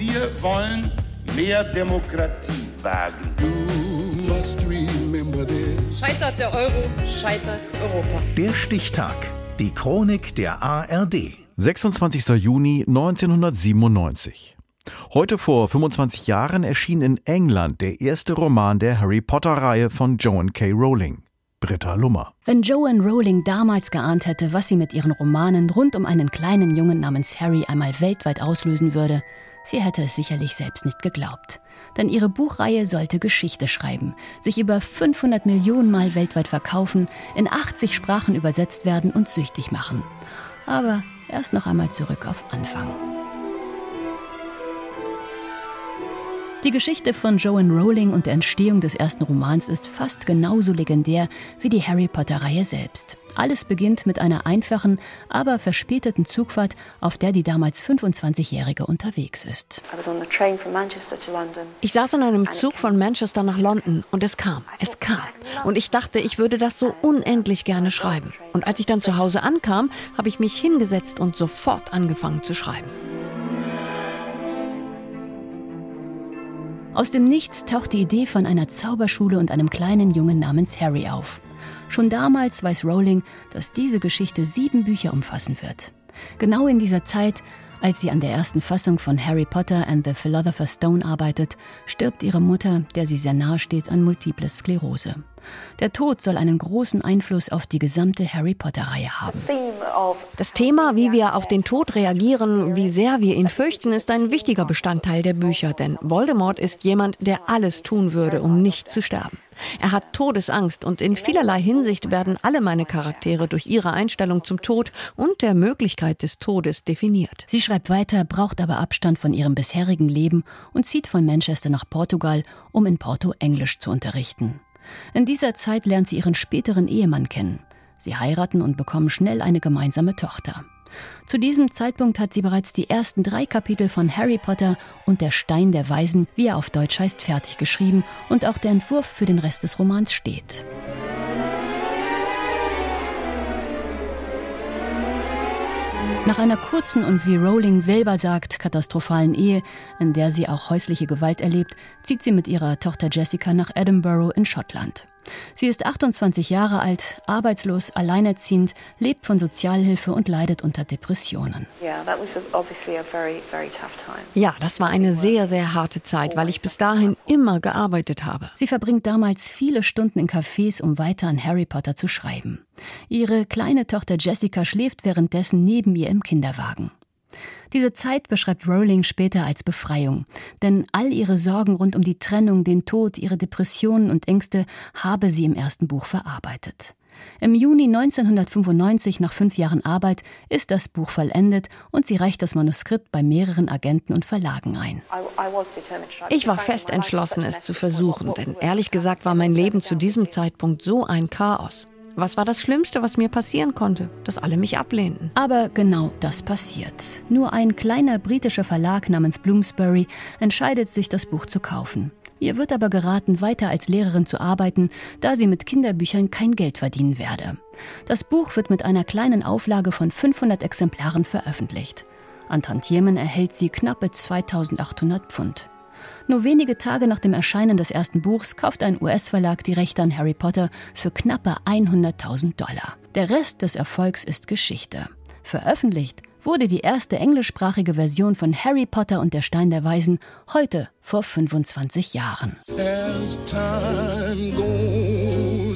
Wir wollen mehr Demokratie wagen. Scheitert der Euro, scheitert Europa. Der Stichtag. Die Chronik der ARD. 26. Juni 1997. Heute vor 25 Jahren erschien in England der erste Roman der Harry Potter-Reihe von Joan K. Rowling. Britta Lummer. Wenn Joan Rowling damals geahnt hätte, was sie mit ihren Romanen rund um einen kleinen Jungen namens Harry einmal weltweit auslösen würde, sie hätte es sicherlich selbst nicht geglaubt. Denn ihre Buchreihe sollte Geschichte schreiben, sich über 500 Millionen Mal weltweit verkaufen, in 80 Sprachen übersetzt werden und süchtig machen. Aber erst noch einmal zurück auf Anfang. Die Geschichte von Joan Rowling und der Entstehung des ersten Romans ist fast genauso legendär wie die Harry Potter-Reihe selbst. Alles beginnt mit einer einfachen, aber verspäteten Zugfahrt, auf der die damals 25-Jährige unterwegs ist. Ich saß in einem Zug von Manchester nach London und es kam, es kam. Und ich dachte, ich würde das so unendlich gerne schreiben. Und als ich dann zu Hause ankam, habe ich mich hingesetzt und sofort angefangen zu schreiben. Aus dem Nichts taucht die Idee von einer Zauberschule und einem kleinen Jungen namens Harry auf. Schon damals weiß Rowling, dass diese Geschichte sieben Bücher umfassen wird. Genau in dieser Zeit, als sie an der ersten Fassung von Harry Potter and the Philosopher's Stone arbeitet, stirbt ihre Mutter, der sie sehr nahe steht, an Multiple Sklerose. Der Tod soll einen großen Einfluss auf die gesamte Harry Potter-Reihe haben. Das Thema, wie wir auf den Tod reagieren, wie sehr wir ihn fürchten, ist ein wichtiger Bestandteil der Bücher, denn Voldemort ist jemand, der alles tun würde, um nicht zu sterben. Er hat Todesangst und in vielerlei Hinsicht werden alle meine Charaktere durch ihre Einstellung zum Tod und der Möglichkeit des Todes definiert. Sie schreibt weiter, braucht aber Abstand von ihrem bisherigen Leben und zieht von Manchester nach Portugal, um in Porto Englisch zu unterrichten. In dieser Zeit lernt sie ihren späteren Ehemann kennen. Sie heiraten und bekommen schnell eine gemeinsame Tochter. Zu diesem Zeitpunkt hat sie bereits die ersten drei Kapitel von Harry Potter und der Stein der Weisen, wie er auf Deutsch heißt, fertig geschrieben und auch der Entwurf für den Rest des Romans steht. Nach einer kurzen und wie Rowling selber sagt, katastrophalen Ehe, in der sie auch häusliche Gewalt erlebt, zieht sie mit ihrer Tochter Jessica nach Edinburgh in Schottland. Sie ist 28 Jahre alt, arbeitslos, alleinerziehend, lebt von Sozialhilfe und leidet unter Depressionen. Ja, das war eine sehr, sehr harte Zeit, weil ich bis dahin immer gearbeitet habe. Sie verbringt damals viele Stunden in Cafés, um weiter an Harry Potter zu schreiben. Ihre kleine Tochter Jessica schläft währenddessen neben ihr im Kinderwagen. Diese Zeit beschreibt Rowling später als Befreiung, denn all ihre Sorgen rund um die Trennung, den Tod, ihre Depressionen und Ängste habe sie im ersten Buch verarbeitet. Im Juni 1995, nach fünf Jahren Arbeit, ist das Buch vollendet und sie reicht das Manuskript bei mehreren Agenten und Verlagen ein. Ich war fest entschlossen, es zu versuchen, denn ehrlich gesagt war mein Leben zu diesem Zeitpunkt so ein Chaos. Was war das Schlimmste, was mir passieren konnte? Dass alle mich ablehnten. Aber genau das passiert. Nur ein kleiner britischer Verlag namens Bloomsbury entscheidet sich, das Buch zu kaufen. Ihr wird aber geraten, weiter als Lehrerin zu arbeiten, da sie mit Kinderbüchern kein Geld verdienen werde. Das Buch wird mit einer kleinen Auflage von 500 Exemplaren veröffentlicht. An Tantiemen erhält sie knappe 2800 Pfund. Nur wenige Tage nach dem Erscheinen des ersten Buchs kauft ein US-Verlag die Rechte an Harry Potter für knappe 100.000 Dollar. Der Rest des Erfolgs ist Geschichte. Veröffentlicht wurde die erste englischsprachige Version von Harry Potter und der Stein der Weisen heute vor 25 Jahren.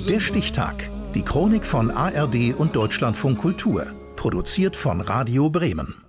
Der Stichtag. Die Chronik von ARD und Deutschlandfunk Kultur. Produziert von Radio Bremen.